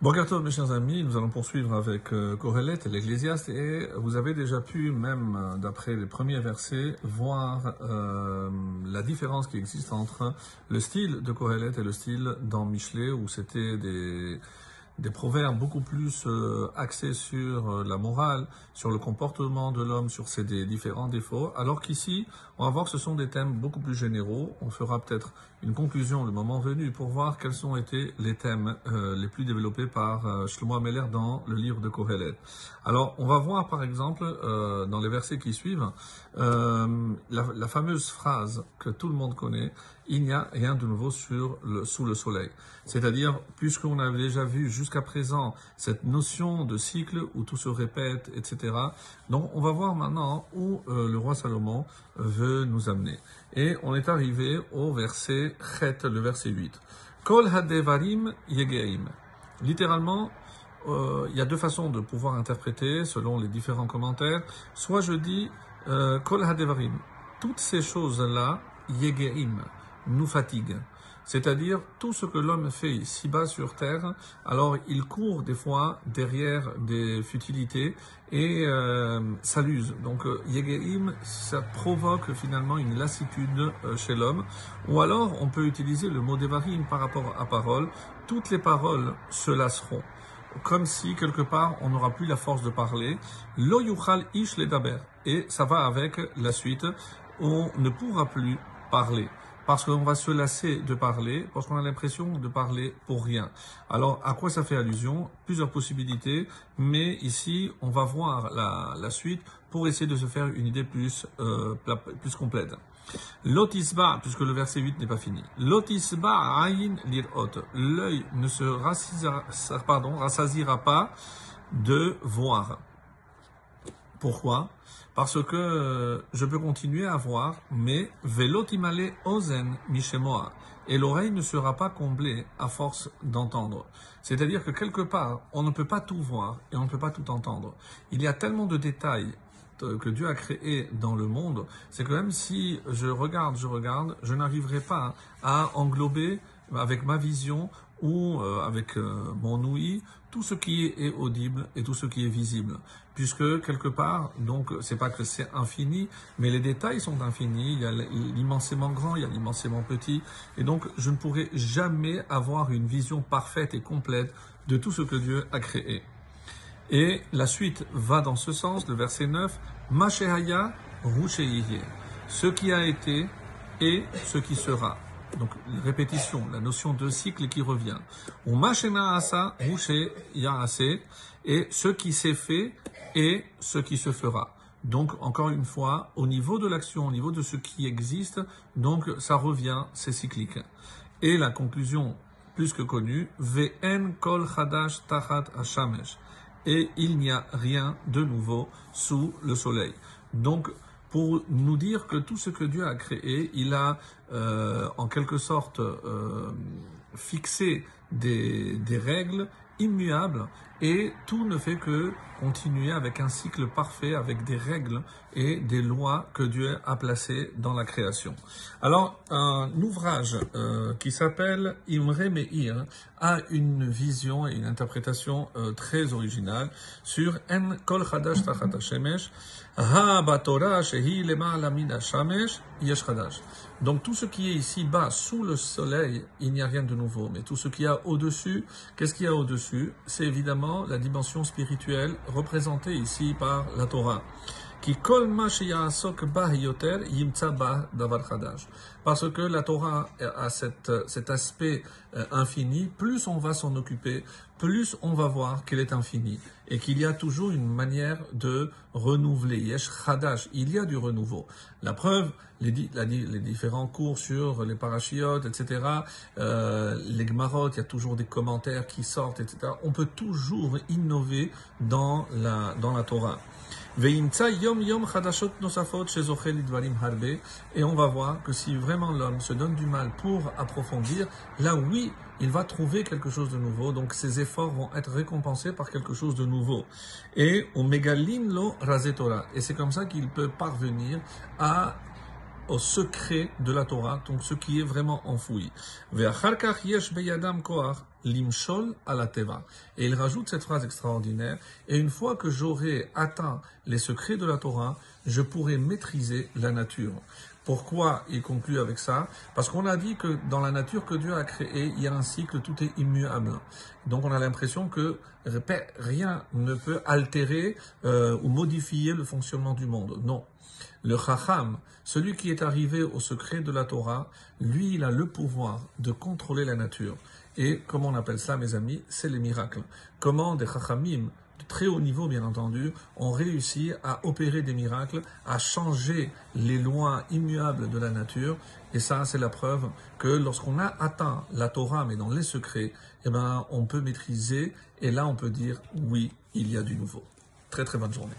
Bonjour mes chers amis, nous allons poursuivre avec euh, Corélette et l'Ecclésiaste et vous avez déjà pu, même euh, d'après les premiers versets, voir euh, la différence qui existe entre le style de Corélette et le style dans Michelet où c'était des des proverbes beaucoup plus euh, axés sur euh, la morale, sur le comportement de l'homme, sur ses différents défauts, alors qu'ici, on va voir que ce sont des thèmes beaucoup plus généraux. On fera peut-être une conclusion le moment venu pour voir quels ont été les thèmes euh, les plus développés par Shlomo Ameler dans le livre de Kohelet. Alors, on va voir par exemple dans les versets qui suivent la, fameuse phrase que tout le monde connaît il n'y a rien de nouveau sous le soleil. C'est-à-dire, puisqu'on a déjà vu jusqu'à présent cette notion de cycle où tout se répète, etc. Donc, on va voir maintenant où euh, le roi Salomon veut nous amener. Et on est arrivé au verset le verset 8. Kol hadevarim yegeim. Littéralement, euh, il y a deux façons de pouvoir interpréter selon les différents commentaires. Soit je dis euh, Kol hadevarim. Toutes ces choses-là, yegeim nous fatigue. C'est-à-dire tout ce que l'homme fait ici-bas sur terre, alors il court des fois derrière des futilités et euh. Donc euh, ça provoque finalement une lassitude euh, chez l'homme. Ou alors on peut utiliser le mot devarim par rapport à parole. Toutes les paroles se lasseront comme si quelque part on n'aura plus la force de parler. Lo yuchal ish. Et ça va avec la suite. On ne pourra plus parler parce qu'on va se lasser de parler, parce qu'on a l'impression de parler pour rien. Alors, à quoi ça fait allusion? Plusieurs possibilités, mais ici, on va voir la, suite pour essayer de se faire une idée plus, euh, plus complète. Lotisba, puisque le verset 8 n'est pas fini. Lotisba ayin lirot. L'œil ne se rassasira pas de voir. Pourquoi? Parce que euh, je peux continuer à voir, mais velotimale ozen mishemoa. Et l'oreille ne sera pas comblée à force d'entendre. C'est-à-dire que quelque part, on ne peut pas tout voir et on ne peut pas tout entendre. Il y a tellement de détails euh, que Dieu a créés dans le monde, c'est que même si je regarde, je regarde, je n'arriverai pas à englober avec ma vision ou euh, avec euh, mon ouïe tout ce qui est audible et tout ce qui est visible. Puisque quelque part donc c'est pas que c'est infini mais les détails sont infinis. Il y a l'immensément grand il y a l'immensément petit. Et donc je ne pourrai jamais avoir une vision parfaite et complète de tout ce que Dieu a créé. Et la suite va dans ce sens le verset 9 Mashehaya ce qui a été et ce qui sera donc, répétition, la notion de cycle qui revient. asa, et ce qui s'est fait et ce qui se fera. Donc, encore une fois, au niveau de l'action, au niveau de ce qui existe, donc ça revient, c'est cyclique. Et la conclusion plus que connue, Ve'en kol chadash tachat hashamesh. Et il n'y a rien de nouveau sous le soleil. Donc, pour nous dire que tout ce que Dieu a créé, il a euh, en quelque sorte euh, fixé des, des règles immuables et tout ne fait que continuer avec un cycle parfait, avec des règles et des lois que Dieu a placées dans la création. Alors, un ouvrage euh, qui s'appelle Imre Meir a une vision et une interprétation euh, très originale sur En Kol Chadash Tachat Shemesh, Ha Batorah Shehi Lema'ala Min Shamesh Yesh Chadash. Donc tout ce qui est ici bas, sous le soleil, il n'y a rien de nouveau. Mais tout ce qu'il y a au-dessus, qu'est-ce qu'il y a au-dessus? C'est évidemment la dimension spirituelle représentée ici par la Torah. Qui Parce que la Torah a cet aspect euh, infini, plus on va s'en occuper, plus on va voir qu'elle est infinie et qu'il y a toujours une manière de renouveler. Yesh Chadash, il y a du renouveau. La preuve, les, différents cours sur les parachiotes, etc., euh, les gmarot, il y a toujours des commentaires qui sortent, etc. On peut toujours innover dans la, dans la Torah. Et on va voir que si vraiment l'homme se donne du mal pour approfondir, là oui, il va trouver quelque chose de nouveau, donc ses efforts vont être récompensés par quelque chose de nouveau. Et au lo razetora. Et c'est comme ça qu'il peut parvenir à au secret de la Torah, donc ce qui est vraiment enfoui. Et il rajoute cette phrase extraordinaire. Et une fois que j'aurai atteint les secrets de la Torah, je pourrai maîtriser la nature. Pourquoi il conclut avec ça? Parce qu'on a dit que dans la nature que Dieu a créée, il y a un cycle, tout est immuable. Donc on a l'impression que rien ne peut altérer euh, ou modifier le fonctionnement du monde. Non. Le Chacham, celui qui est arrivé au secret de la Torah, lui, il a le pouvoir de contrôler la nature. Et comment on appelle ça, mes amis? C'est les miracles. Comment des Chachamim, très haut niveau bien entendu, ont réussi à opérer des miracles, à changer les lois immuables de la nature. Et ça, c'est la preuve que lorsqu'on a atteint la Torah, mais dans les secrets, eh ben, on peut maîtriser. Et là, on peut dire, oui, il y a du nouveau. Très très bonne journée.